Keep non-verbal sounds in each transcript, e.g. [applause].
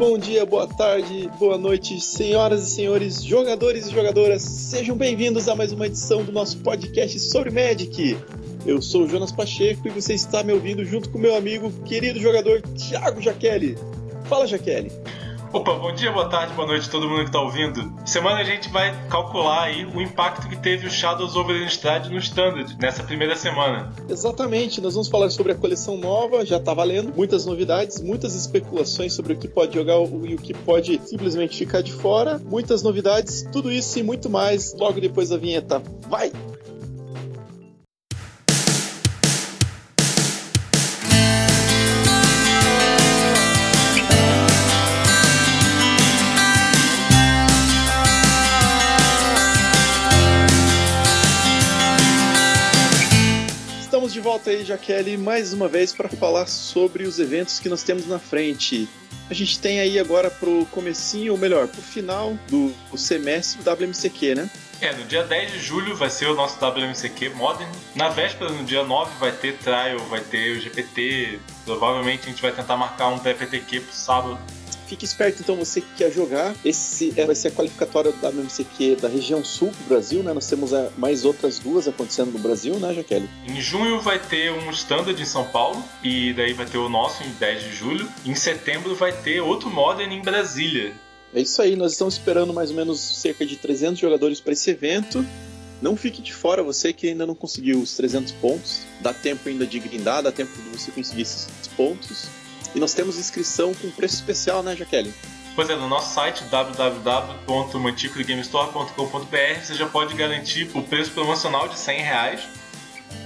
bom dia, boa tarde, boa noite, senhoras e senhores, jogadores e jogadoras. Sejam bem-vindos a mais uma edição do nosso podcast sobre Magic. Eu sou o Jonas Pacheco e você está me ouvindo junto com meu amigo, querido jogador Thiago Jaqueli. Fala, Jaqueli. Opa, bom dia, boa tarde, boa noite a todo mundo que está ouvindo. Semana a gente vai calcular aí o impacto que teve o Shadows over Innistrad no Standard nessa primeira semana. Exatamente, nós vamos falar sobre a coleção nova, já está valendo, muitas novidades, muitas especulações sobre o que pode jogar e o que pode simplesmente ficar de fora, muitas novidades, tudo isso e muito mais logo depois da vinheta. Vai! De volta aí, Jaqueline, mais uma vez para falar sobre os eventos que nós temos na frente. A gente tem aí agora pro comecinho, ou melhor, pro final do, do semestre do WMCQ, né? É, no dia 10 de julho vai ser o nosso WMCQ Modern. Na véspera, no dia 9, vai ter Trial, vai ter o GPT. Provavelmente a gente vai tentar marcar um PPTQ pro sábado Fique esperto, então, você que quer jogar. Esse é, vai ser a qualificatória da WMCQ da região sul do Brasil, né? Nós temos é, mais outras duas acontecendo no Brasil, né, Jaqueline? Em junho vai ter um standard em São Paulo, e daí vai ter o nosso em 10 de julho. Em setembro vai ter outro Modern em Brasília. É isso aí, nós estamos esperando mais ou menos cerca de 300 jogadores para esse evento. Não fique de fora, você que ainda não conseguiu os 300 pontos. Dá tempo ainda de grindar, dá tempo de você conseguir esses pontos. E nós temos inscrição com preço especial, né, Jaqueline? Pois é, no nosso site www.manticodegamestore.com.br você já pode garantir o preço promocional de 100 reais.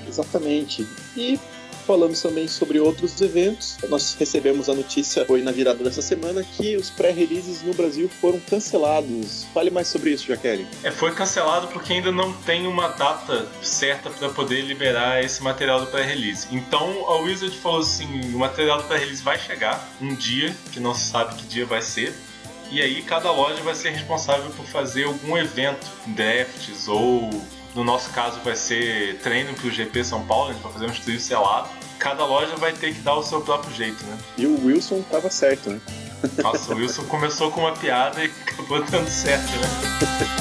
Exatamente. E falamos também sobre outros eventos. Nós recebemos a notícia, foi na virada dessa semana, que os pré-releases no Brasil foram cancelados. Fale mais sobre isso, Jaqueline. É, foi cancelado porque ainda não tem uma data certa para poder liberar esse material do pré-release. Então a Wizard falou assim: o material do pré-release vai chegar um dia, que não se sabe que dia vai ser. E aí cada loja vai ser responsável por fazer algum evento, drafts ou no nosso caso vai ser treino para o GP São Paulo, a gente vai fazer um estúdio selado. Cada loja vai ter que dar o seu próprio jeito, né? E o Wilson tava certo, né? Nossa, o Wilson começou com uma piada e acabou dando certo, né? [laughs]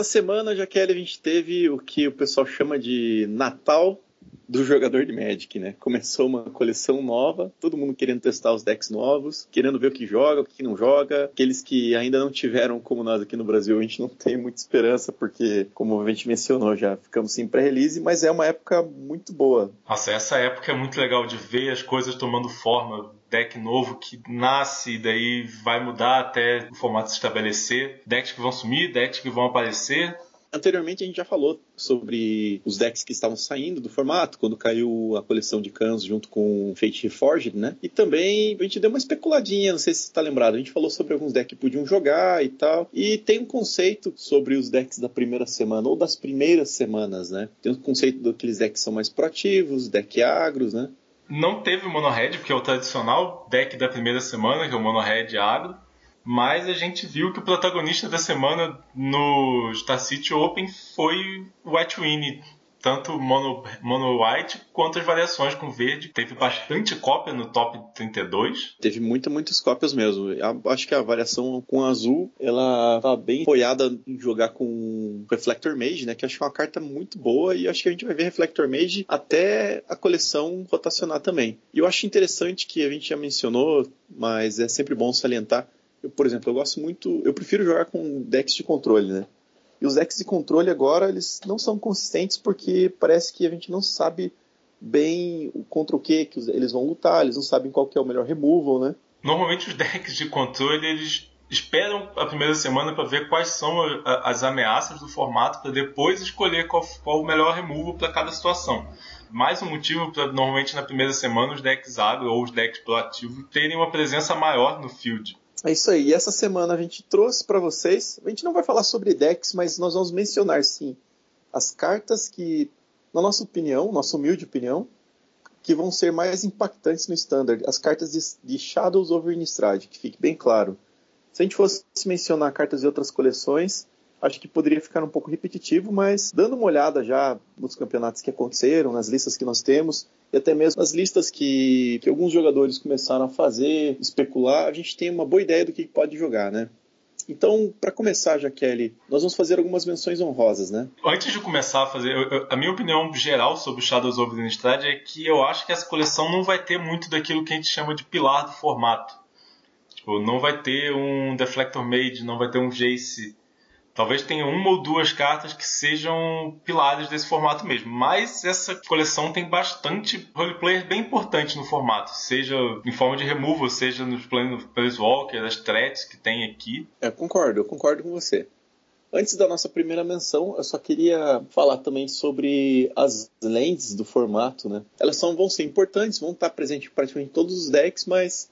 Essa semana, Jaqueline, a gente teve o que o pessoal chama de Natal do jogador de Magic, né? Começou uma coleção nova, todo mundo querendo testar os decks novos, querendo ver o que joga, o que não joga. Aqueles que ainda não tiveram, como nós aqui no Brasil, a gente não tem muita esperança, porque, como a gente mencionou, já ficamos sem pré-release, mas é uma época muito boa. Nossa, essa época é muito legal de ver as coisas tomando forma deck novo que nasce e daí vai mudar até o formato se estabelecer. Decks que vão sumir, decks que vão aparecer. Anteriormente a gente já falou sobre os decks que estavam saindo do formato, quando caiu a coleção de cans junto com Fate Reforged, né? E também a gente deu uma especuladinha, não sei se você está lembrado, a gente falou sobre alguns decks que podiam jogar e tal. E tem um conceito sobre os decks da primeira semana, ou das primeiras semanas, né? Tem um conceito daqueles decks que são mais proativos, deck agros, né? Não teve Mono Red, porque é o tradicional deck da primeira semana, que é o Mono Red agro. Mas a gente viu que o protagonista da semana no Star City Open foi o White Winnie, tanto mono, mono white quanto as variações com verde. Teve bastante cópia no top 32. Teve muitas, muitas cópias mesmo. acho que a variação com azul, ela tá bem apoiada em jogar com Reflector Mage, né? Que acho que é uma carta muito boa e acho que a gente vai ver Reflector Mage até a coleção rotacionar também. E eu acho interessante que a gente já mencionou, mas é sempre bom salientar. Eu, por exemplo, eu gosto muito, eu prefiro jogar com decks de controle, né? E os decks de controle agora, eles não são consistentes porque parece que a gente não sabe bem contra o que, eles vão lutar, eles não sabem qual que é o melhor removal, né? Normalmente os decks de controle, eles esperam a primeira semana para ver quais são as ameaças do formato para depois escolher qual, qual o melhor removal para cada situação. Mais um motivo para normalmente na primeira semana os decks agro ou os decks proativos terem uma presença maior no field. É isso aí. E essa semana a gente trouxe para vocês. A gente não vai falar sobre decks, mas nós vamos mencionar sim as cartas que, na nossa opinião, nossa humilde opinião, que vão ser mais impactantes no Standard, as cartas de, de Shadows over Innistrad, que fique bem claro. Se a gente fosse mencionar cartas de outras coleções, acho que poderia ficar um pouco repetitivo, mas dando uma olhada já nos campeonatos que aconteceram, nas listas que nós temos, e até mesmo as listas que, que alguns jogadores começaram a fazer, especular, a gente tem uma boa ideia do que pode jogar, né? Então, para começar, Jaqueline, nós vamos fazer algumas menções honrosas, né? Antes de começar a fazer, eu, a minha opinião geral sobre o Shadows of the Innistrad é que eu acho que essa coleção não vai ter muito daquilo que a gente chama de pilar do formato. Tipo, não vai ter um Deflector Mage, não vai ter um Jace Talvez tenha uma ou duas cartas que sejam pilares desse formato mesmo. Mas essa coleção tem bastante roleplayer bem importante no formato. Seja em forma de removal, seja nos Planeswalker, as threats que tem aqui. É, concordo, eu concordo com você. Antes da nossa primeira menção, eu só queria falar também sobre as lands do formato, né? Elas são, vão ser importantes, vão estar presentes em praticamente todos os decks, mas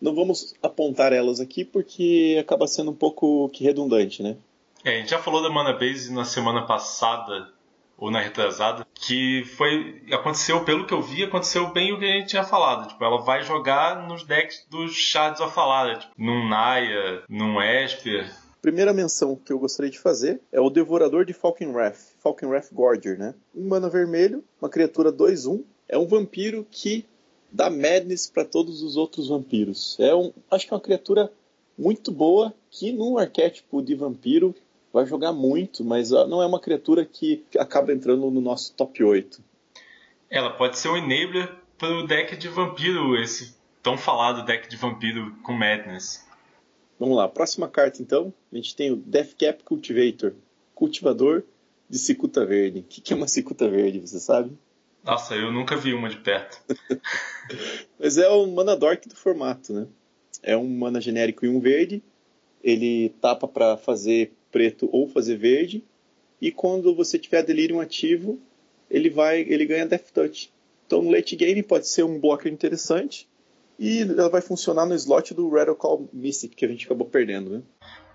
não vamos apontar elas aqui porque acaba sendo um pouco que redundante, né? É, a gente já falou da Mana Base na semana passada, ou na retrasada, que foi. Aconteceu, pelo que eu vi, aconteceu bem o que a gente tinha falado. Tipo, ela vai jogar nos decks dos Shards of Alada, tipo, num Naya, num Esper. Primeira menção que eu gostaria de fazer é o Devorador de Falkenrath, Falkenrath Gorger, né? Um mana vermelho, uma criatura 2-1, é um vampiro que dá madness para todos os outros vampiros. É um, acho que é uma criatura muito boa que no arquétipo de vampiro vai jogar muito, mas não é uma criatura que acaba entrando no nosso top 8. Ela pode ser um enabler para o deck de vampiro, esse tão falado deck de vampiro com Madness. Vamos lá, próxima carta então. A gente tem o Deathcap Cultivator, cultivador de cicuta verde. O que é uma cicuta verde, você sabe? Nossa, eu nunca vi uma de perto. [laughs] Mas é o mana dork do formato, né? É um mana genérico e um verde. Ele tapa para fazer preto ou fazer verde. E quando você tiver Delirium ativo, ele vai, ele ganha Death Touch. Então no late game pode ser um blocker interessante. E ela vai funcionar no slot do Radical Mystic, que a gente acabou perdendo, né?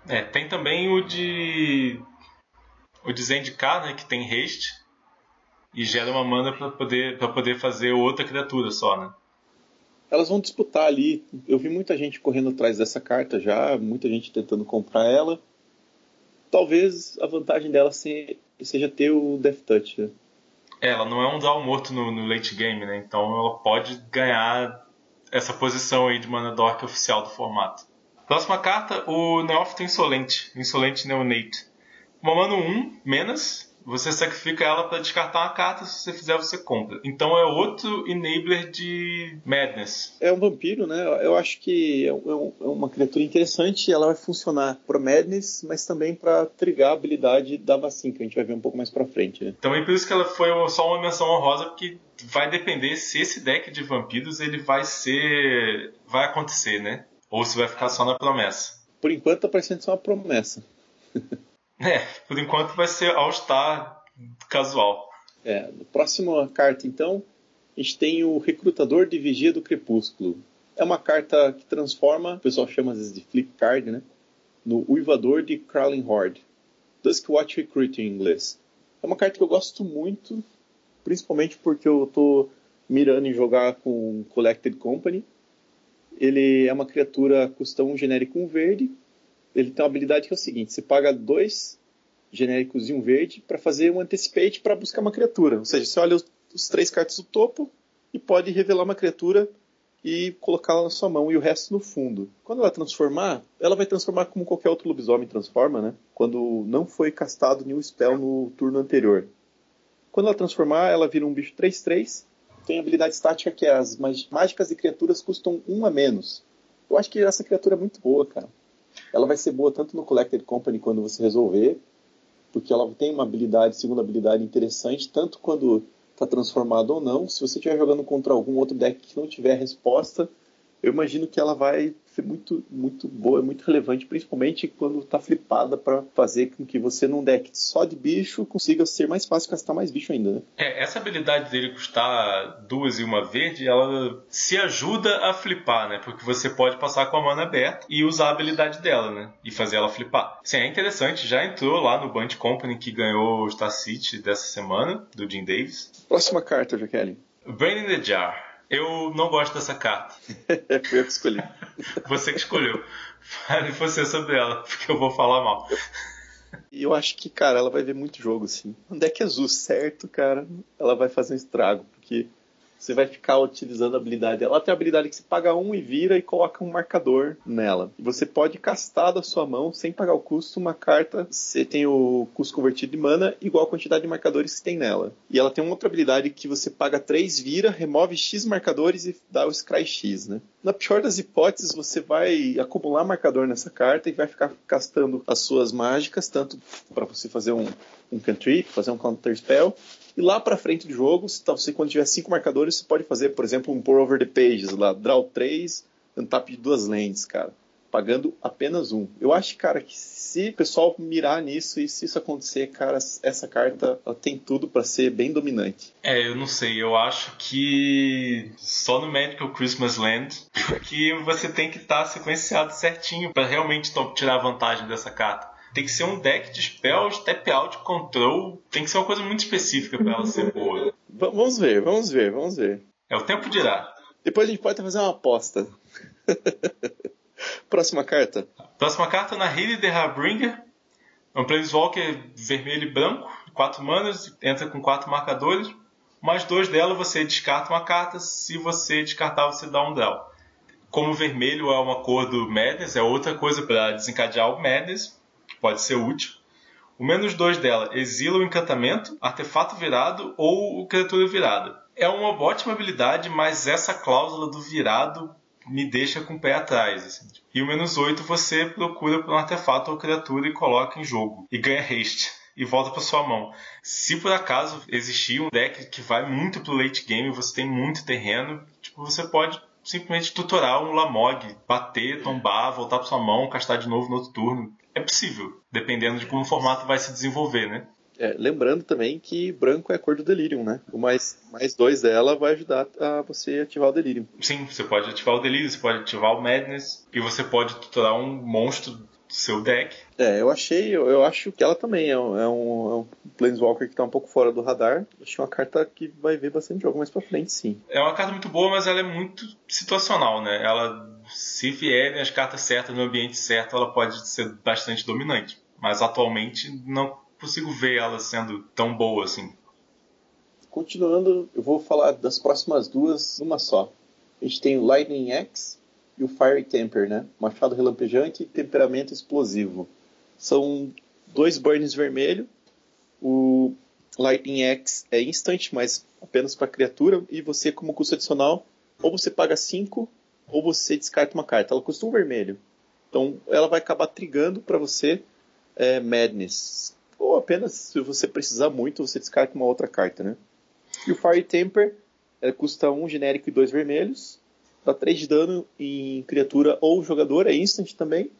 É, tem também o de. O de Zendikar, né? Que tem haste. E gera uma mana para poder, pra poder fazer outra criatura só, né? Elas vão disputar ali. Eu vi muita gente correndo atrás dessa carta já, muita gente tentando comprar ela talvez a vantagem dela seja ter o Death Touch. Né? É, ela não é um draw morto no, no, late game, né? Então ela pode ganhar essa posição aí de mana dork oficial do formato. Próxima carta, o Neófito Insolente, Insolente Neonate. Uma mana 1, menos, você sacrifica ela para descartar uma carta, se você fizer, você compra. Então é outro enabler de Madness. É um vampiro, né? Eu acho que é, é, é uma criatura interessante. Ela vai funcionar para Madness, mas também para trigar a habilidade da vacina, que a gente vai ver um pouco mais para frente. Né? Também por isso que ela foi só uma menção honrosa, porque vai depender se esse deck de vampiros ele vai ser. vai acontecer, né? Ou se vai ficar só na promessa. Por enquanto tá parecendo ser uma promessa. [laughs] É, por enquanto vai ser All-Star casual. É, na próxima carta, então, a gente tem o Recrutador de Vigia do Crepúsculo. É uma carta que transforma, o pessoal chama às vezes de flip card, né? No Uivador de Crawling Horde. Duskwatch Recruit em inglês. É uma carta que eu gosto muito, principalmente porque eu tô mirando em jogar com Collected Company. Ele é uma criatura custão genérico um verde, ele tem uma habilidade que é o seguinte: você paga dois genéricos e um verde para fazer um anticipate para buscar uma criatura. Ou seja, você olha os, os, três cartas do topo e pode revelar uma criatura e colocá-la na sua mão e o resto no fundo. Quando ela transformar, ela vai transformar como qualquer outro lobisomem transforma, né? Quando não foi castado nenhum spell no turno anterior. Quando ela transformar, ela vira um bicho 3-3. Tem habilidade estática que é as mágicas e criaturas custam um a menos. Eu acho que essa criatura é muito boa, cara ela vai ser boa tanto no Collected Company quando você resolver, porque ela tem uma habilidade, segunda habilidade interessante, tanto quando está transformado ou não. Se você estiver jogando contra algum outro deck que não tiver resposta, eu imagino que ela vai ser muito, muito boa, muito relevante, principalmente quando está flipada para fazer com que você num deck só de bicho consiga ser mais fácil castar mais bicho ainda, né? É, essa habilidade dele custar duas e uma verde, ela se ajuda a flipar, né? Porque você pode passar com a mana aberta e usar a habilidade dela, né? E fazer ela flipar. Sim, é interessante, já entrou lá no Band Company que ganhou o Star City dessa semana, do Jim Davis. Próxima carta, Jaqueline. Brain in the Jar. Eu não gosto dessa carta. Fui [laughs] eu que escolhi. você que escolheu. Fale você sobre ela, porque eu vou falar mal. E eu acho que, cara, ela vai ver muito jogo, sim. Um deck azul certo, cara, ela vai fazer um estrago, porque você vai ficar utilizando a habilidade. Ela tem a habilidade que você paga um e vira e coloca um marcador nela. Você pode castar da sua mão, sem pagar o custo, uma carta. Você tem o custo convertido de mana igual a quantidade de marcadores que tem nela. E ela tem uma outra habilidade que você paga 3, vira, remove X marcadores e dá o Scry X, né? Na pior das hipóteses, você vai acumular marcador nessa carta e vai ficar castando as suas mágicas, tanto para você fazer um, um cantrip, fazer um counter spell, e lá para frente do jogo, se você quando tiver cinco marcadores, você pode fazer, por exemplo, um pour over the pages lá, draw 3, untap de duas lentes, cara, pagando apenas um. Eu acho, cara, que se o pessoal mirar nisso e se isso acontecer, cara, essa carta tem tudo para ser bem dominante. É, eu não sei, eu acho que só no Magical Christmas Land [laughs] que você tem que estar tá sequenciado certinho para realmente tirar vantagem dessa carta tem que ser um deck de spells, tap out, control. Tem que ser uma coisa muito específica para ela ser boa. [laughs] Vamos ver, vamos ver, vamos ver. É o tempo dirá. Depois a gente pode fazer uma aposta. [laughs] Próxima carta. Próxima carta na Hilly the Harbringer. É um Planeswalker vermelho e branco, 4 manas, entra com 4 marcadores. Mais dois dela você descarta uma carta. Se você descartar, você dá um draw. Como vermelho é uma cor do Madness, é outra coisa para desencadear o Madness pode ser útil. O menos 2 dela exila o encantamento, artefato virado ou criatura virada. É uma ótima habilidade, mas essa cláusula do virado me deixa com o pé atrás. Assim. E o menos 8 você procura por um artefato ou criatura e coloca em jogo. E ganha haste. E volta para sua mão. Se por acaso existir um deck que vai muito pro late game, você tem muito terreno, tipo, você pode simplesmente tutorar um Lamog, bater, tombar, voltar para sua mão, castar de novo no outro turno é possível, dependendo de como o formato vai se desenvolver, né? É, lembrando também que branco é a cor do Delirium, né? O mais, mais dois dela vai ajudar a você ativar o Delirium. Sim, você pode ativar o Delirium, você pode ativar o Madness, e você pode tutorar um monstro seu deck. É, eu achei, eu, eu acho que ela também é um, é um, é Planeswalker que está um pouco fora do radar. Acho uma carta que vai ver bastante jogo mais pra frente, sim. É uma carta muito boa, mas ela é muito situacional, né? Ela, se vierem as cartas certas no ambiente certo, ela pode ser bastante dominante. Mas atualmente não consigo ver ela sendo tão boa assim. Continuando, eu vou falar das próximas duas numa só. A gente tem o Lightning X, e o Fire Temper, né? Machado relampejante e temperamento explosivo. São dois burns vermelho. O Lightning X é instant, mas apenas para criatura. E você, como custo adicional, ou você paga 5 ou você descarta uma carta. Ela custa um vermelho. Então ela vai acabar trigando para você é, Madness. Ou apenas, se você precisar muito, você descarta uma outra carta, né? E o Fire Temper ela custa um genérico e dois vermelhos dá 3 de dano em criatura ou jogador, é instant também.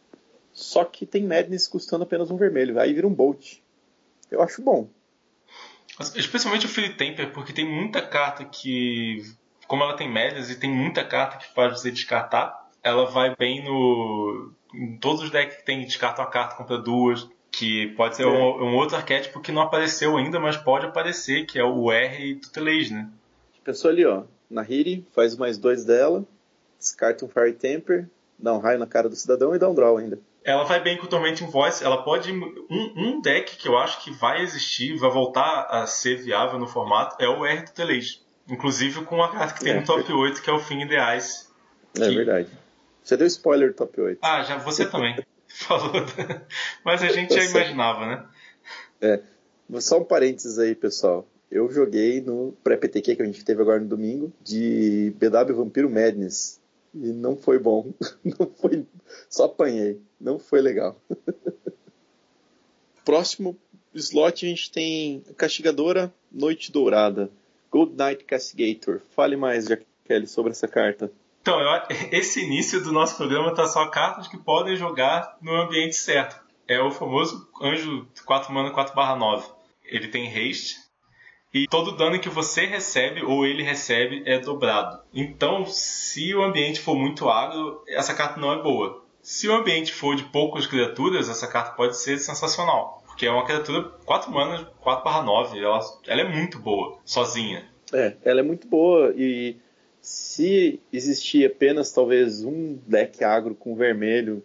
Só que tem Madness custando apenas um vermelho. Aí vira um Bolt. Eu acho bom. Especialmente o Free Temper, porque tem muita carta que. Como ela tem Madness e tem muita carta que faz você descartar, ela vai bem no. Em todos os decks que tem descarta uma carta, compra duas. Que pode ser é. um, um, outro arquétipo que não apareceu ainda, mas pode aparecer, que é o R Tutelage, né? Pensou ali, ó. Nahiri, faz mais dois dela descarta um Fire Temper, dá um raio na cara do cidadão e dá um draw ainda. Ela vai bem com o Tormenting Voice. Ela pode. Um, um, deck que eu acho que vai existir, vai voltar a ser viável no formato, é o R Tutelage. Inclusive com a carta que tem é, no top 8, que é o Fim in the Ice. É que... verdade. Você deu spoiler do top 8. Ah, já você também. [laughs] Falou. [laughs] Mas a gente já imaginava, né? É. Só um parênteses aí, pessoal. Eu joguei no pré-PTQ que a gente teve agora no domingo de BW Vampiro Madness. E não foi bom. [laughs] Não foi. Só apanhei. Não foi legal. [laughs] Próximo slot a gente tem Castigadora Noite Dourada. Gold Knight Castigator. Fale mais, Kelly, sobre essa carta. Então, eu, [laughs] esse início do nosso programa tá só cartas que podem jogar no ambiente certo. É o famoso anjo 4 mana 4 9. Ele tem haste, e todo dano que você recebe ou ele recebe é dobrado. Então, se o ambiente for muito agro, essa carta não é boa. Se o ambiente for de poucas criaturas, essa carta pode ser sensacional. Porque é uma criatura 4 manas, 4 9. Ela, ela é muito boa, sozinha. É, ela é muito boa e se existir apenas talvez um deck agro com vermelho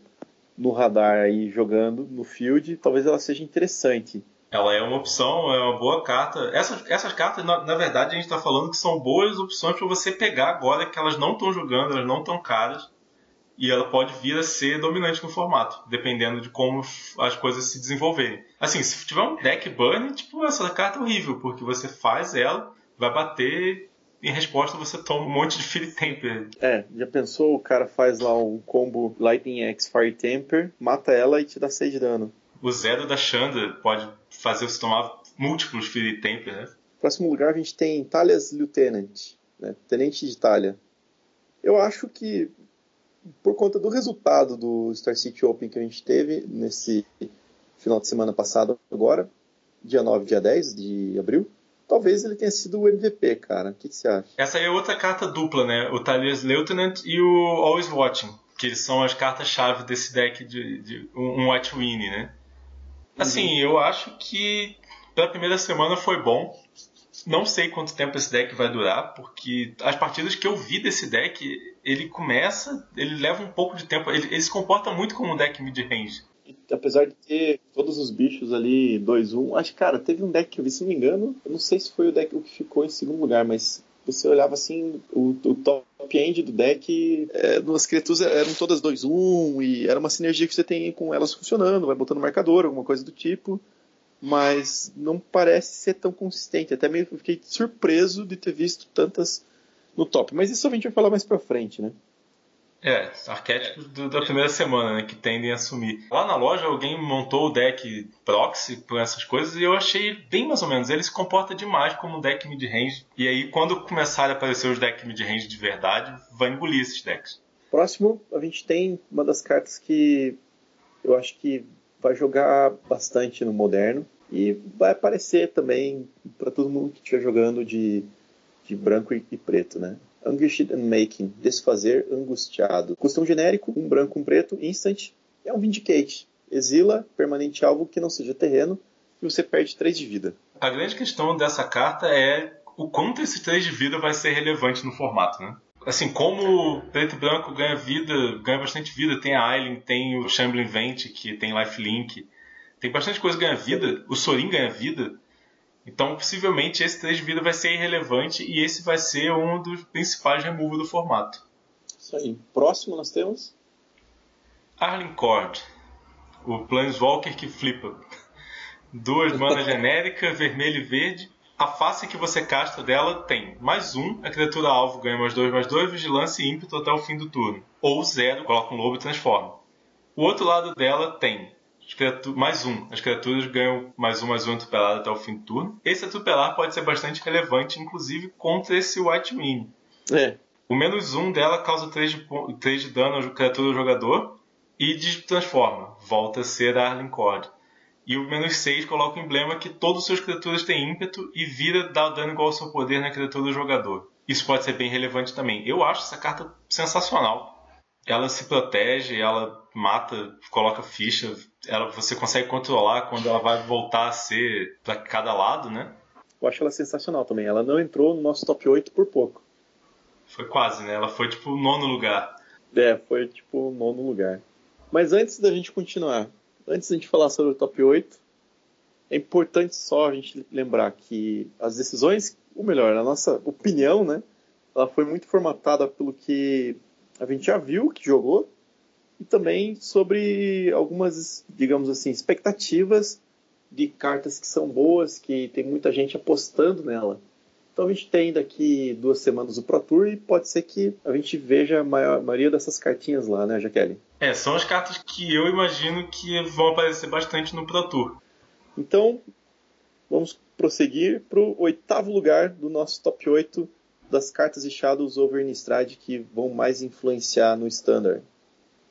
no radar aí jogando no field, talvez ela seja interessante. Ela é uma opção, é uma boa carta. Essas, essas cartas, na, na verdade, a gente está falando que são boas opções para você pegar agora que elas não estão jogando, elas não estão caras. E ela pode vir a ser dominante no formato, dependendo de como as coisas se desenvolverem. Assim, se tiver um deck burn, tipo, essa carta é horrível, porque você faz ela, vai bater em resposta você toma um monte de Fire Temper. É, já pensou? O cara faz lá um combo Lightning X Fire Temper, mata ela e te dá 6 de dano. O zero da Xanda pode fazer você tomar múltiplos Fire Temper, né? Próximo lugar a gente tem Talia's Lieutenant, né? Tenente de Talia. Eu acho que por conta do resultado do Star City Open que a gente teve nesse final de semana passado agora, dia 9, dia 10 de abril, talvez ele tenha sido o MVP, cara. O que, que, você acha? Essa aí é outra carta dupla, né? O Talia's Lieutenant e o Always Watching, que são as cartas-chave desse deck de, de um White Winnie, né? Assim, uhum. eu acho que pela primeira semana foi bom. Não sei quanto tempo esse deck vai durar, porque as partidas que eu vi desse deck, ele começa, ele leva um pouco de tempo, ele, ele se comporta muito como um deck mid-range apesar de ter todos os bichos ali 2-1, acho que, cara, teve um deck que eu vi, se não me engano, eu não sei se foi o deck que ficou em segundo lugar, mas você olhava assim, o, o top end do deck, é, as criaturas eram todas 2-1 e era uma sinergia que você tem com elas funcionando, vai botando marcador, alguma coisa do tipo, mas não parece ser tão consistente. Até meio fiquei surpreso de ter visto tantas no top, mas isso a gente vai falar mais pra frente, né? É, arquétipos do, da primeira semana, né, que tendem a sumir. Lá na loja alguém montou o deck proxy por essas coisas e eu achei bem mais ou menos. Ele se comporta demais como um deck mid-range. E aí, quando começarem a aparecer os decks mid-range de verdade, vai engolir esses decks. Próximo, a gente tem uma das cartas que eu acho que vai jogar bastante no moderno e vai aparecer também para todo mundo que estiver jogando de, de branco e preto, né? Angusted and Making, desfazer angustiado. Custom genérico, um branco, um preto, instant, é um Vindicate. Exila permanente alvo que não seja terreno e você perde 3 de vida. A grande questão dessa carta é o quanto esse 3 de vida vai ser relevante no formato, né? Assim, como preto e branco ganha vida, ganha bastante vida, tem a Aileen, tem o Shambling Vent, que tem lifelink, tem bastante coisa que ganha vida, o Sorin ganha vida, então, possivelmente, esse 3 de vida vai ser irrelevante e esse vai ser um dos principais removal do formato. Isso aí. Próximo nós temos? Arlen Cord, o Planeswalker que flipa. Duas manas [laughs] genérica, vermelho e verde. A face que você casta dela tem mais um, a criatura alvo ganha mais dois, mais dois, vigilância e ímpeto até o fim do turno. Ou zero, coloca um lobo e transforma. O outro lado dela tem mais um. As criaturas ganham mais um, mais um atropelado até o fim do turno. Esse atropelar pode ser bastante relevante, inclusive contra esse White Wing. É. O menos um dela causa 3 de, 3 de dano à criatura do jogador e transforma. Volta a ser a Arlen Cord. E o menos 6 coloca o emblema que todos os seus criaturas têm ímpeto e vira dar dano igual ao seu poder na criatura do jogador. Isso pode ser bem relevante também. Eu acho essa carta sensacional. Ela se protege, ela mata, coloca ficha, ela, você consegue controlar quando ela vai voltar a ser para cada lado, né? Eu acho ela sensacional também. Ela não entrou no nosso top 8 por pouco. Foi quase, né? Ela foi tipo o nono lugar. É, foi tipo o nono lugar. Mas antes da gente continuar, antes da gente falar sobre o top 8, é importante só a gente lembrar que as decisões, ou melhor, a nossa opinião, né? Ela foi muito formatada pelo que a gente já viu que jogou e também sobre algumas, digamos assim, expectativas de cartas que são boas, que tem muita gente apostando nela. Então a gente tem daqui duas semanas o Pro Tour e pode ser que a gente veja a maioria dessas cartinhas lá, né, Jaqueline? É, são as cartas que eu imagino que vão aparecer bastante no Pro Tour. Então, vamos prosseguir para o oitavo lugar do nosso top 8 das cartas de Shadows over Innistrad que vão mais influenciar no Standard.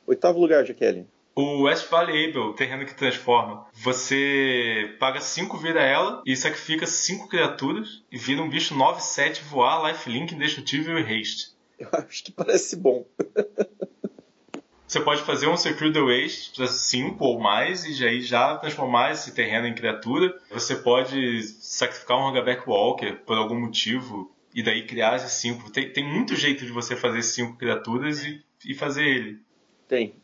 Oitavo lugar, Jaqueline. O West Able, terreno que transforma. Você paga 5 vida ela e sacrifica 5 criaturas e vira um bicho 9-7 voar, lifelink, indestrutível e haste. Eu [laughs] acho que parece bom. Você pode fazer um Secure the Waste para 5 ou mais e já, já transformar esse terreno em criatura. Você pode sacrificar um Hagaback Walker por algum motivo e daí criar as cinco. Tem, tem muito jeito de você fazer cinco criaturas e, e fazer ele. Tem.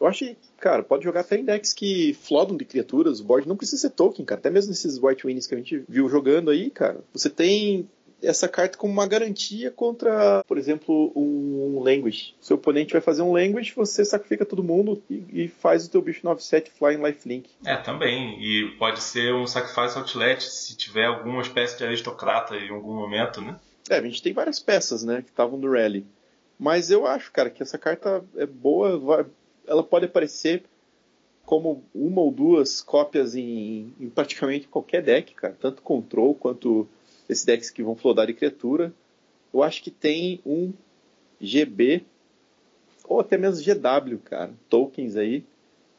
Eu acho que, cara, pode jogar até decks que flodam de criaturas. O board não precisa ser token, cara. Até mesmo nesses White Wings que a gente viu jogando aí, cara. Você tem essa carta como uma garantia contra, por exemplo, um, um language. Seu oponente vai fazer um language, você sacrifica todo mundo e, e faz o teu bicho 9-7 Flying Lifelink. É, também. E pode ser um Sacrifice Outlet se tiver alguma espécie de aristocrata em algum momento, né? É, a gente tem várias peças, né, que estavam no Rally. Mas eu acho, cara, que essa carta é boa, vai, ela pode aparecer como uma ou duas cópias em, em, praticamente qualquer deck, cara. Tanto Control quanto esses decks que vão flodar de criatura. Eu acho que tem um GB ou até mesmo GW, cara. Tokens aí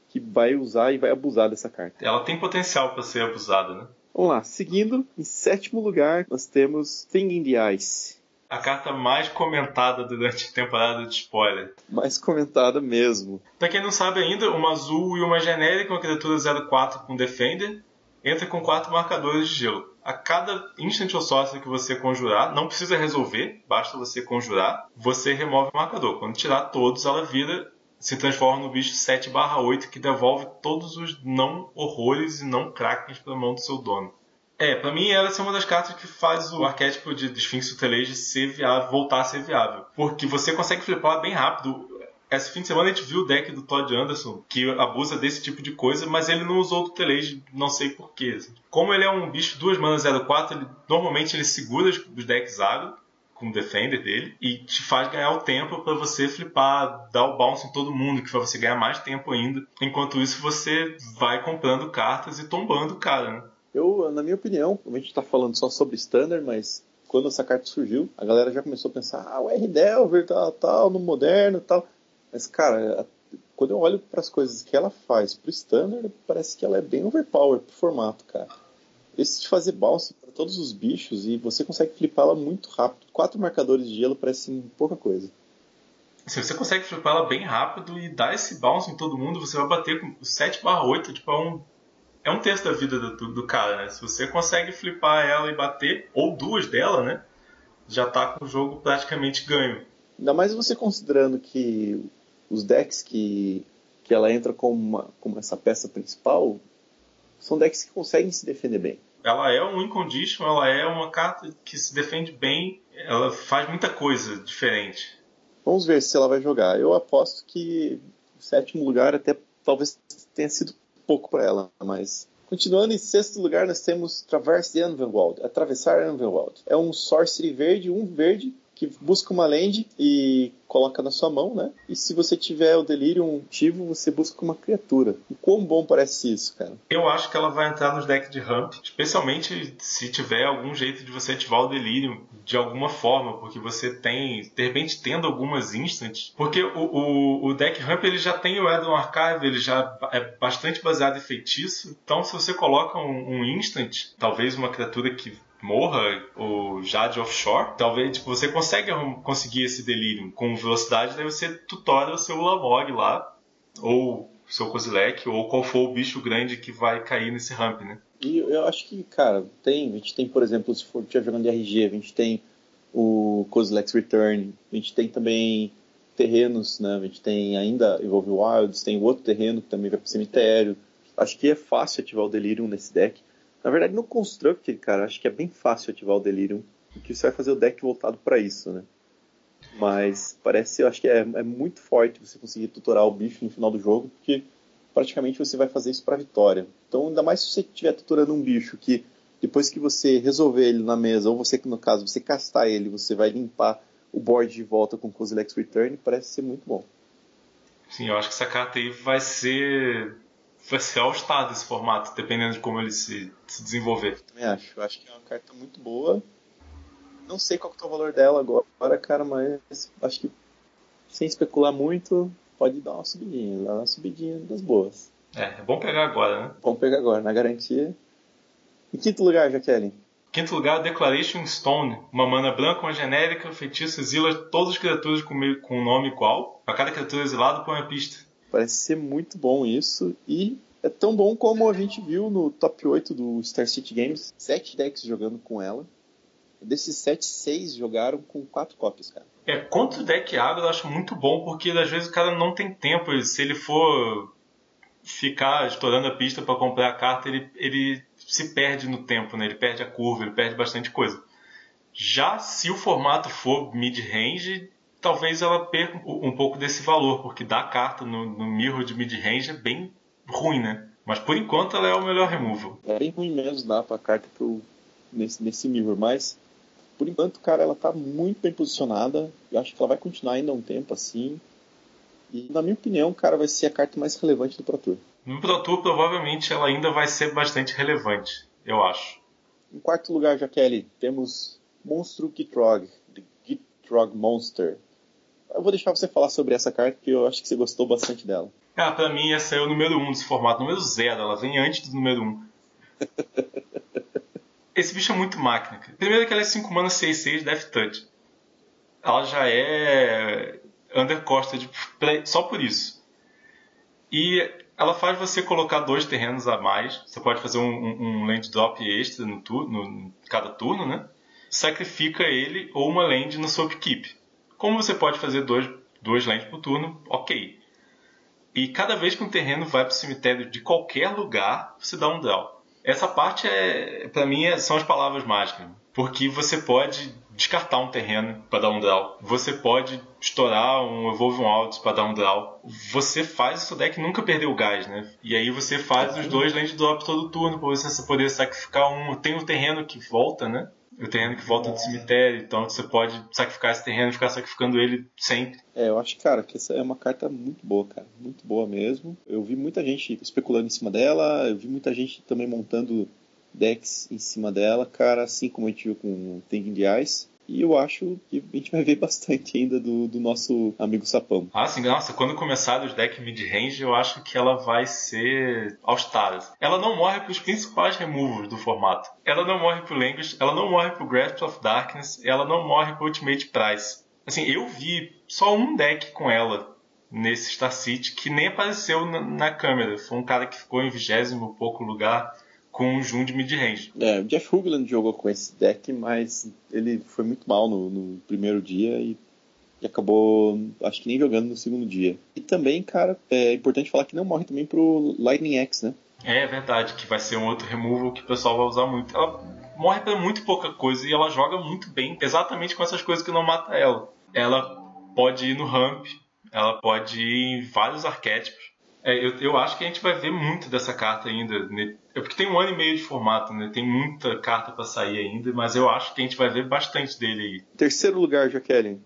que vai usar e vai abusar dessa carta. Ela tem potencial para ser abusada, né? Vamos lá, seguindo, em sétimo lugar, nós temos Thing in the Ice a carta mais comentada durante a temporada de spoiler. Mais comentada mesmo. Pra quem não sabe ainda, uma azul e uma genérica, uma criatura 04 com Defender, entra com quatro marcadores de gelo. A cada instant ou sorcery que você conjurar, não precisa resolver, basta você conjurar, você remove o marcador. Quando tirar todos, ela vira, se transforma no bicho 7/8 que devolve todos os não horrores e não krakens para a mão do seu dono. É, pra mim ela é uma das cartas que faz o arquétipo de Sphinx Tutelage ser viável, voltar a ser viável. Porque você consegue flipar bem rápido. Esse fim de semana a gente viu o deck do Todd Anderson, que abusa desse tipo de coisa, mas ele não usou o Tutelage, não sei porquê. Como ele é um bicho 2 mana 04, ele, normalmente ele segura os decks agro, com o Defender dele, e te faz ganhar o tempo para você flipar, dar o bounce em todo mundo, que faz você ganhar mais tempo ainda. Enquanto isso, você vai comprando cartas e tombando o cara, né? Eu, na minha opinião, a gente está falando só sobre Standard, mas quando essa carta surgiu, a galera já começou a pensar, ah, o R-Delver, tal, tal, no moderno tal. Mas, cara, quando eu olho para as coisas que ela faz pro Standard, parece que ela é bem overpowered pro formato, cara. Esse de fazer bounce para todos os bichos e você consegue flipá-la muito rápido. Quatro marcadores de gelo parece pouca coisa. Se você consegue flipar ela bem rápido e dar esse bounce em todo mundo, você vai bater com 7/8, tipo, é um é um terço da vida do, do, cara, né? Se você consegue flipar ela e bater, ou duas dela, né? Já tá com o jogo praticamente ganho. Ainda mais você considerando que os decks que, que ela entra como, uma, como essa peça principal são decks que conseguem se defender bem. Ela é um incondition, ela é uma carta que se defende bem, ela faz muita coisa diferente. Vamos ver se ela vai jogar. Eu aposto que o sétimo lugar até talvez tenha sido pouco para ela, mas Continuando em sexto lugar, nós temos Traverse the Anvenwald, Atravessar Anvenwald. É um sorcery verde, um verde, que busca uma land e coloca na sua mão, né? E se você tiver o delírio ativo, você busca uma criatura. E quão bom parece isso, cara? Eu acho que ela vai entrar nos decks de ramp, especialmente se tiver algum jeito de você ativar o delírio de alguma forma, porque você tem, de repente, tendo algumas instants. Porque o, o, o deck ramp ele já tem o Edon Archive, ele já é bastante baseado em feitiço. Então, se você coloca um, um instant, talvez uma criatura que morra, o Jade Offshore, talvez tipo, você consegue conseguir esse delírio com velocidade, daí você tutora o seu Lamog lá, ou seu Kozilek, ou qual for o bicho grande que vai cair nesse ramp, né? E eu acho que, cara, tem, a gente tem, por exemplo, se for jogando de RG, a gente tem o Kozilek's Return, a gente tem também terrenos, né? A gente tem ainda Evolve Wilds, tem outro terreno que também vai pro cemitério. Acho que é fácil ativar o Delirium nesse deck. Na verdade, no Construct, cara, acho que é bem fácil ativar o Delirium, porque você vai fazer o deck voltado para isso, né? Mas parece, eu acho que é, é, muito forte você conseguir tutorar o bicho no final do jogo, porque praticamente você vai fazer isso para vitória. Então, ainda mais se você estiver tutorando um bicho que depois que você resolver ele na mesa, ou você no caso você castar ele, você vai limpar o board de volta com Kozilek's Return, parece ser muito bom. Sim, eu acho que essa carta aí vai ser vai ser all-star desse formato, dependendo de como ele se, se desenvolver. Também acho. Eu acho que é uma carta muito boa. Não sei qual é o valor dela agora, cara, mas acho que sem especular muito, pode dar uma subidinha, dar uma subidinha das boas. É, é bom pegar agora, né? Bom pegar agora, na garantia. Em quinto lugar, Jaqueline? Quinto lugar, Declaration Stone. Uma mana branca, uma genérica, feitiço exila todas as criaturas com, um nome igual. A cada criatura exilada põe uma pista. Parece ser muito bom isso. E é tão bom como a gente viu no top 8 do Star City Games. Sete decks jogando com ela. Desses 7, 6 jogaram com 4 cópias, cara. É, contra o deck agro eu acho muito bom, porque às vezes o cara não tem tempo. Se ele for ficar estourando a pista para comprar a carta, ele, ele se perde no tempo, né? Ele perde a curva, ele perde bastante coisa. Já se o formato for mid-range, talvez ela perca um pouco desse valor, porque dar carta no, no mirror de mid-range é bem ruim, né? Mas por enquanto ela é o melhor removal. É bem ruim mesmo dar pra carta pro, nesse, nesse mirror, mas por enquanto, cara, ela tá muito bem posicionada. Eu acho que ela vai continuar ainda um tempo assim. E, na minha opinião, cara, vai ser a carta mais relevante do Pro Tour. No Pro Tour, provavelmente, ela ainda vai ser bastante relevante, eu acho. Em quarto lugar, Jaqueline, temos Monstro Gitrog, The Gitrog Monster. Eu vou deixar você falar sobre essa carta, porque eu acho que você gostou bastante dela. Ah, pra mim essa é o número 1 um desse formato, número 0, ela vem antes do número 1. Um. [laughs] Esse bicho é muito máquina. Cara. Primeiro que ela é 5 mana 6-6 Death Touch. Ela já é undercosted só por isso. E ela faz você colocar dois terrenos a mais. Você pode fazer um, um, land drop extra no, turno, no cada turno, né? Sacrifica ele ou uma land no seu upkeep. Como você pode fazer dois, duas lands por turno, ok. E cada vez que um terreno vai para o cemitério de qualquer lugar, você dá um draw. Essa parte é, para mim, é, são as palavras mágicas, porque você pode descartar um terreno para dar um draw. Você pode estourar um Evolve um Out para dar um draw. Você faz o seu deck nunca perder o gás, né? E aí você faz os dois land drop todo turno para você poder sacrificar um. Tem um terreno que volta, né? O terreno que volta do cemitério, então você pode sacrificar esse terreno e ficar sacrificando ele sempre. É, eu acho, cara, que essa é uma carta muito boa, cara. Muito boa mesmo. Eu vi muita gente especulando em cima dela, eu vi muita gente também montando decks em cima dela, cara, assim como a gente viu com Thinking the Ice. E eu acho que a gente vai ver [laughs] bastante ainda do, do nosso amigo Sapão. Ah, sim, nossa, quando começar os decks mid-range, eu acho que ela vai ser All-Stars. Ela não morre para os principais removals do formato. Ela não morre pro Language, ela não morre pro Grasp of Darkness, ela não morre pro Ultimate Price. Assim, eu vi só um deck com ela nesse Star City que nem apareceu na, na câmera. Foi um cara que ficou em vigésimo pouco lugar com o Jun de mid-range. É, o Jeff Hoogland jogou com esse deck, mas ele foi muito mal no, no primeiro dia e, e, acabou, acho que nem jogando no segundo dia. E também, cara, é importante falar que não morre também pro Lightning X, né? É verdade, que vai ser um outro removal que o pessoal vai usar muito. Ela morre pra muito pouca coisa e ela joga muito bem, exatamente com essas coisas que não mata ela. Ela pode ir no ramp, ela pode ir em vários arquétipos. É, eu, eu acho que a gente vai ver muito dessa carta ainda. Né? É porque tem um ano e meio de formato, né? Tem muita carta para sair ainda, mas eu acho que a gente vai ver bastante dele aí. Terceiro lugar, Jaqueline.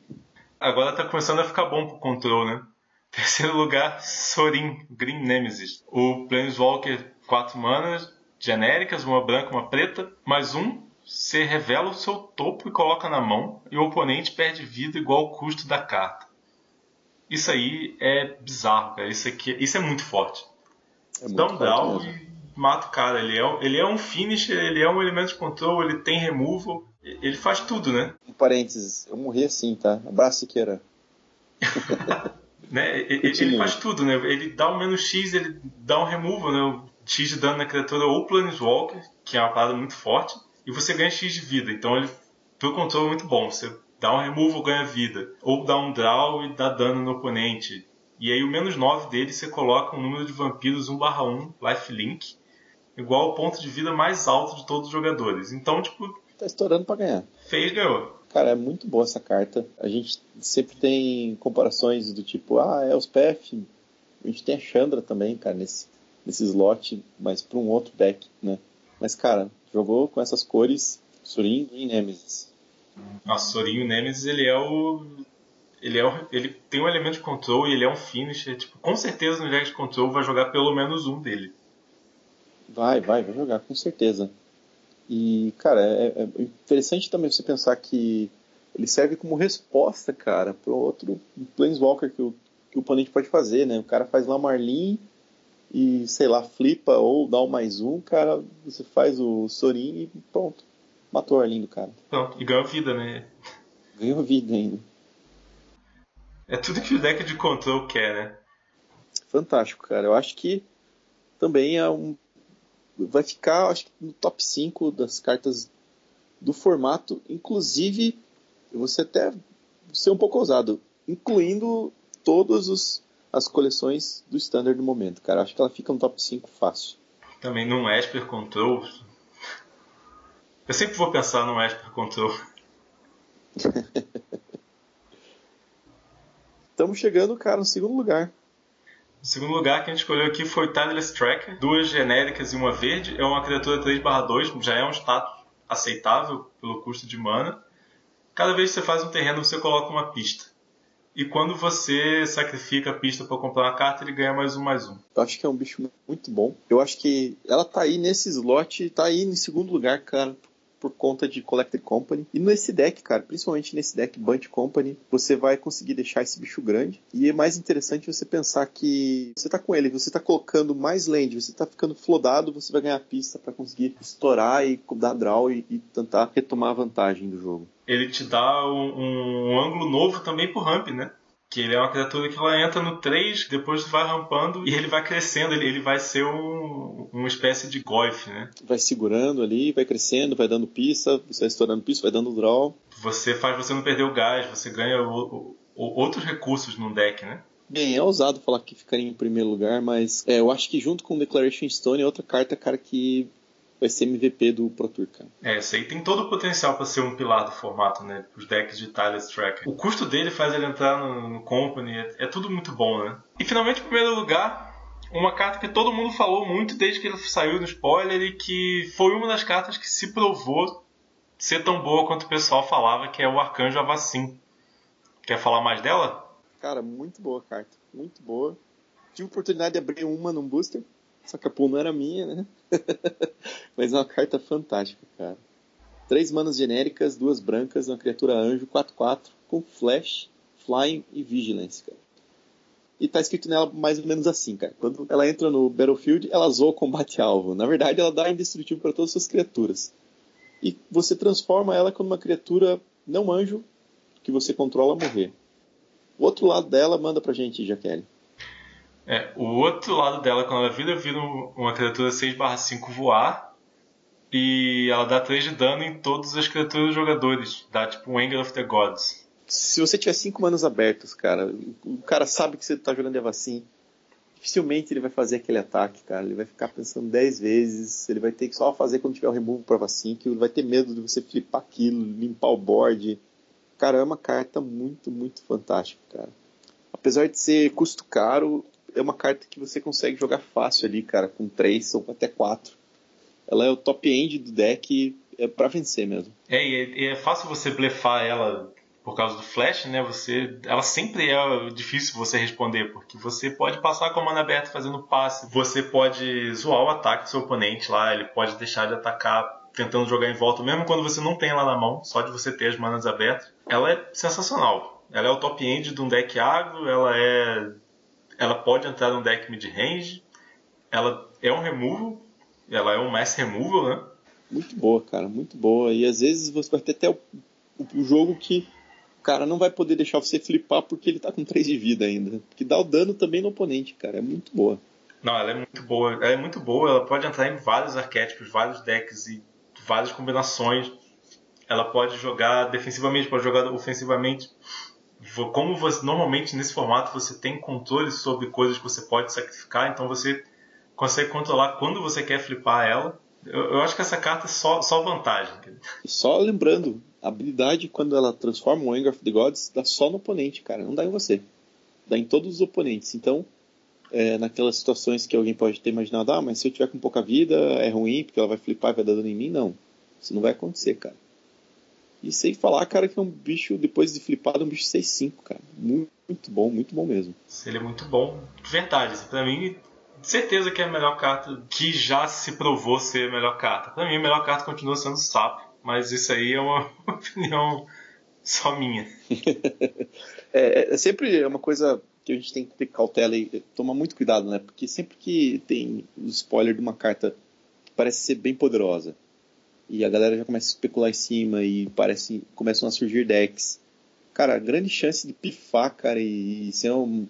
Agora tá começando a ficar bom pro control, né? [laughs] Terceiro lugar, Sorin, Green Nemesis. O Planeswalker, 4 manas, genéricas, uma branca, uma preta, mais um. Você revela o seu topo e coloca na mão, e o oponente perde vida igual ao custo da carta. Isso aí é bizarro, cara. Isso, aqui, isso é muito forte. É Dá um down e mata o cara. Ele é, ele é um finisher, ele é um elemento de control, ele tem removal. Ele faz tudo, né? Um parênteses, eu morri assim, tá? Abraço, Siqueira. [laughs] né? Ele, ele, faz tudo, né? Ele dá um menos X, ele dá um removal, né? X de dano na criatura ou Planeswalker, que é uma parada muito forte, e você ganha X de vida. Então ele, pro controle é muito bom. Você dá um removal, ganha vida. Ou dá um draw e dá dano no oponente. E aí o menos 9 dele você coloca um número de vampiros 1 barra 1, lifelink, igual ao ponto de vida mais alto de todos os jogadores. Então, tipo. Tá estourando para ganhar. Fez, ganhou. Cara, é muito boa essa carta. A gente sempre tem comparações do tipo, ah, é os PF. A gente tem a Chandra também, cara, nesse, nesse slot, mas para um outro deck, né? Mas, cara, jogou com essas cores, Surin e Nemesis. Nossa, Sorinho Nemesis, ele é o. Ele, é o, ele tem um elemento de control e ele é um finisher. Tipo, com certeza no deck de control vai jogar pelo menos um dele. Vai, vai, vai jogar, com certeza. E, cara, é, é interessante também você pensar que ele serve como resposta, cara, para outro Planeswalker que o, que o oponente pode fazer, né? O cara faz lá Marlin e, sei lá, flipa ou dá o mais um, cara, você faz o Sorin e pronto. Matou o Arlindo, cara. Pronto, e ganhou vida, né? Ganhou vida ainda. É tudo que o deck de control quer, né? Fantástico, cara. Eu acho que também é um. Vai ficar, acho que no top 5 das cartas do formato, inclusive, eu vou ser até ser um pouco ousado, incluindo todas os, as coleções do Standard no momento, cara. Acho que ela fica no top 5 fácil. Também num Esper Control. Eu sempre vou pensar num Esper Control. [laughs] Estamos chegando, cara, no segundo lugar. O segundo lugar que a gente escolheu aqui foi Tireless Tracker, duas genéricas e uma verde. É uma criatura 3/2, já é um status aceitável pelo custo de mana. Cada vez que você faz um terreno, você coloca uma pista. E quando você sacrifica a pista para comprar uma carta, ele ganha mais um, mais um. Eu acho que é um bicho muito bom. Eu acho que ela tá aí nesse slot, tá aí em segundo lugar, cara, por conta de Collected Company. E nesse deck, cara, principalmente nesse deck Bunch Company, você vai conseguir deixar esse bicho grande. E é mais interessante você pensar que você tá com ele, você tá colocando mais land, você tá ficando flodado, você vai ganhar pista para conseguir estourar e dar draw e, e, tentar retomar a vantagem do jogo. Ele te dá um, um ângulo novo também pro ramp, né? Que ele é uma criatura que ela entra no 3, depois vai rampando e ele vai crescendo, ele, ele vai ser um, uma espécie de golf, né? Vai segurando ali, vai crescendo, vai dando pista, você vai estourando pista, vai dando draw. Você faz você não perder o gás, você ganha o, o, outros recursos no deck, né? Bem, é ousado falar que ficaria em primeiro lugar, mas é, eu acho que junto com Declaration Stone é outra carta, cara, que vai ser MVP do Pro Tour, cara. É, isso aí tem todo o potencial para ser um pilar do formato, né? Os decks de Tireless Tracker. O custo dele faz ele entrar no, no Company, é, é, tudo muito bom, né? E finalmente, em primeiro lugar, uma carta que todo mundo falou muito desde que ele saiu no spoiler e que foi uma das cartas que se provou ser tão boa quanto o pessoal falava, que é o Arcanjo Avacim. Quer falar mais dela? Cara, muito boa carta. Muito boa. Tive oportunidade de abrir uma num booster. Só que a pool não era minha, né? [laughs] Mas é uma carta fantástica, cara. Três manas genéricas, duas brancas, uma criatura anjo 4-4 com flash, flying e vigilance, cara. E tá escrito nela mais ou menos assim, cara. Quando ela entra no battlefield, ela zoa o combate alvo. Na verdade, ela dá indestrutível para todas as suas criaturas. E você transforma ela quando uma criatura não anjo que você controla morrer. O outro lado dela manda pra gente, Jaqueline. É, o outro lado dela, quando ela vira, vira uma criatura 6/5 voar. E ela dá 3 de dano em todas as criaturas jogadores. Dá tipo um Anger of the Gods. Se você tiver 5 manos abertos, cara, o cara sabe que você tá jogando Evacim. Dificilmente ele vai fazer aquele ataque, cara. Ele vai ficar pensando 10 vezes. Ele vai ter que só fazer quando tiver o remove pro Evacim, que ele vai ter medo de você flipar aquilo, limpar o board. Cara, é uma carta muito, muito fantástica, cara. Apesar de ser custo caro, é uma carta que você consegue jogar fácil ali, cara, com 3 ou até 4. Ela é o top end do deck é para vencer mesmo. É, e é, é, fácil você blefar ela por causa do flash, né? Você, ela sempre é difícil você responder, porque você pode passar com a mana aberta fazendo passe, você pode zoar o ataque do seu oponente lá, ele pode deixar de atacar tentando jogar em volta, mesmo quando você não tem ela na mão, só de você ter as manas abertas. Ela é sensacional. Ela é o top end de um deck agro, ela é ela pode entrar num deck mid-range, ela é um removal, ela é um mass removal, né? Muito boa, cara, muito boa. E às vezes você vai ter até o, o jogo que o cara não vai poder deixar você flipar porque ele tá com 3 de vida ainda. Que dá o dano também no oponente, cara. É muito boa. Não, ela é muito boa. Ela é muito boa, ela pode entrar em vários arquétipos, vários decks e várias combinações. Ela pode jogar defensivamente, pode jogar ofensivamente como você normalmente nesse formato você tem controle sobre coisas que você pode sacrificar, então você consegue controlar quando você quer flipar ela. Eu, eu acho que essa carta é só, só vantagem. Só lembrando, a habilidade quando ela transforma o Anger of the Gods dá só no oponente, cara, não dá em você. Dá em todos os oponentes. Então, é, naquelas situações que alguém pode ter imaginado, ah, mas se eu tiver com pouca vida é ruim porque ela vai flipar e vai dar dano em mim, não. Isso não vai acontecer, cara. E sem falar, cara, que é um bicho, depois de flipado, é um bicho 6-5, cara. Muito, muito bom, muito bom mesmo. Ele é muito bom. Verdade, assim, pra mim, certeza que é a melhor carta que já se provou ser a melhor carta. Pra mim, a melhor carta continua sendo Sapo, mas isso aí é uma [laughs] opinião só minha. [laughs] é, é sempre uma coisa que a gente tem que ter cautela e tomar muito cuidado, né? Porque sempre que tem o spoiler de uma carta que parece ser bem poderosa e a galera já começa a especular em cima e parece começam a surgir decks. Cara, a grande chance de pifar, cara, e, ser, um,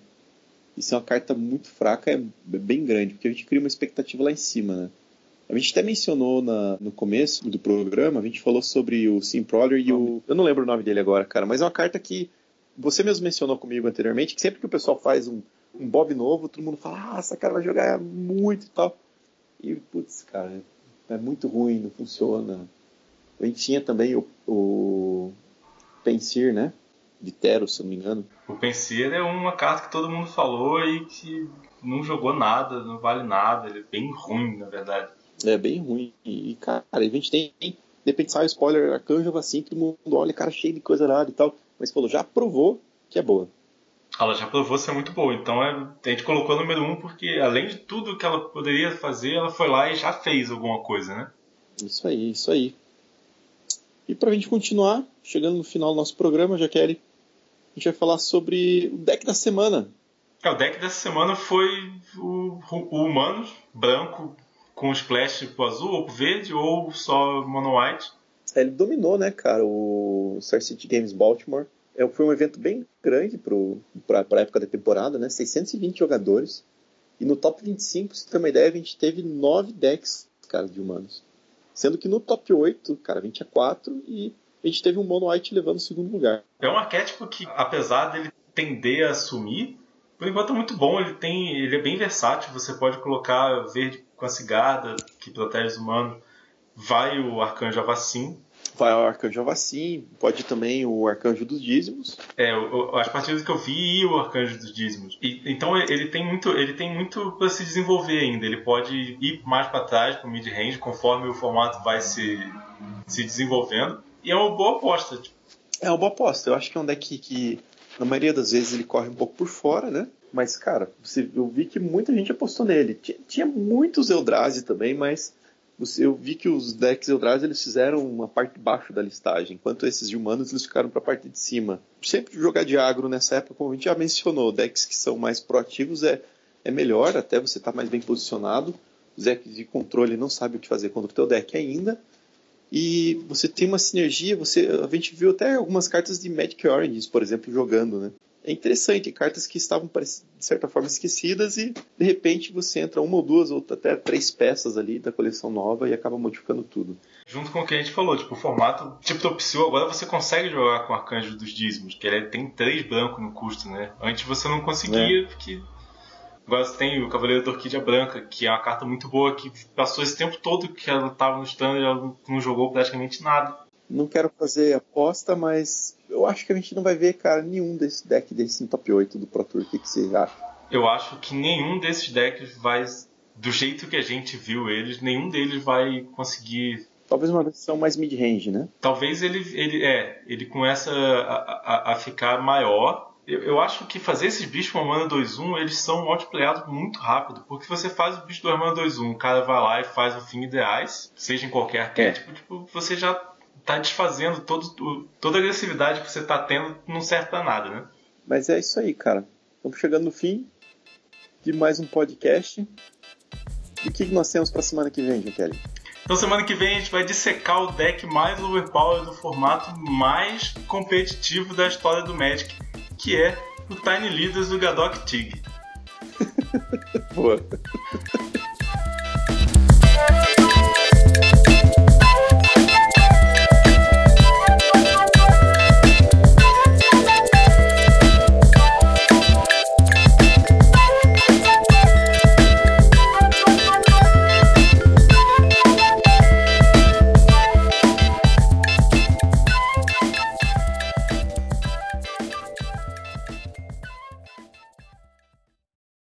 e uma carta muito fraca é bem grande, porque a gente cria uma expectativa lá em cima, né? A gente até mencionou na, no começo do programa, a gente falou sobre o Simproller e o. Eu não lembro o nome dele agora, cara, mas é uma carta que você mesmo mencionou comigo anteriormente, que sempre que o pessoal faz um, um Bob novo, todo mundo fala, ah, essa cara vai jogar muito e tal. E, putz, cara, é muito ruim, não funciona. A gente tinha também o, o Pensir, né? De Tero, se não me engano. O Pensir é uma carta que todo mundo falou e que não jogou nada, não vale nada, ele é bem ruim, na verdade. É bem ruim. E, cara, a gente tem. De repente sai o spoiler, Arcanjo assim, todo mundo olha, cara, cheio de coisa errada e tal. Mas falou, já provou que é boa. Ela já provou ser muito boa. Então é, a gente colocou número um porque, além de tudo que ela poderia fazer, ela foi lá e já fez alguma coisa, né? Isso aí, isso aí. E pra gente continuar, chegando no final do nosso programa, Jaqueline, a gente vai falar sobre o deck da semana. É, o deck dessa semana foi o, o Humanos, branco, com splash pro azul ou pro verde, ou só mono white. É, ele dominou, né, cara, o Star City Games Baltimore. É, foi um evento bem grande para a época da temporada, né? 620 jogadores. E no top 25, se ter uma ideia, a gente teve 9 decks, cara, de humanos. Sendo que no top 8, cara, 20 a 4 e a gente teve um Mono White levando o segundo lugar. É um arquétipo que, apesar dele tender a sumir, por enquanto é muito bom. Ele tem, ele é bem versátil. Você pode colocar verde com a cigarda, que protege os humanos. Vai o Arcanjo Avacim, vai o Arcanjo Avacim, pode também o Arcanjo dos Dízimos. É, as partidas que eu vi e o Arcanjo dos Dízimos. E, então ele tem muito, ele tem muito para se desenvolver ainda. Ele pode ir mais para trás para mid range conforme o formato vai se, se desenvolvendo. E é uma boa aposta. Tipo. É uma boa aposta. Eu acho que é um deck que na maioria das vezes ele corre um pouco por fora, né? Mas, cara, eu vi que muita gente apostou nele. Tinha, tinha muitos Eldrazi também, mas eu vi que os decks Eldrazi eles fizeram uma parte de baixo da listagem, enquanto esses de humanos eles ficaram para a parte de cima. Sempre jogar de agro nessa época, como a gente já mencionou, decks que são mais proativos é, é melhor, até você estar tá mais bem posicionado. Os decks de controle não sabem o que fazer contra o teu deck ainda. E você tem uma sinergia, você, a gente viu até algumas cartas de Magic Oranges, por exemplo, jogando, né? É interessante, cartas que estavam de certa forma esquecidas e de repente você entra uma ou duas ou até três peças ali da coleção nova e acaba modificando tudo. Junto com o que a gente falou, tipo, o formato tipo Topsil, agora você consegue jogar com o Arcanjo dos Dízimos, que ele tem três brancos no custo, né? Antes você não conseguia, é. porque Agora você tem o Cavaleiro da Orquídea Branca, que é uma carta muito boa, que passou esse tempo todo que ela estava no stand e ela não jogou praticamente nada. Não quero fazer aposta, mas eu acho que a gente não vai ver, cara, nenhum desse deck desse no top 8 do Pro Tour. O que, que você acha? Eu acho que nenhum desses decks vai. Do jeito que a gente viu eles, nenhum deles vai conseguir. Talvez uma versão mais mid-range, né? Talvez ele, ele. É, ele começa a, a, a ficar maior. Eu, eu, acho que fazer esses bichos com mana 2-1, eles são multiplicados muito rápido. Porque você faz o bicho do mana 2-1, o cara vai lá e faz o fim ideais, seja em qualquer arquétipo, é. tipo, você já tá desfazendo todo, toda a agressividade que você tá tendo não serve pra nada, né? Mas é isso aí, cara. Estamos chegando no fim de mais um podcast. E o que nós temos pra semana que vem, Kelly? Então semana que vem a gente vai dissecar o deck mais overpower do formato mais competitivo da história do Magic, que é o Tiny Leaders do Gadok Tig. [laughs] Boa.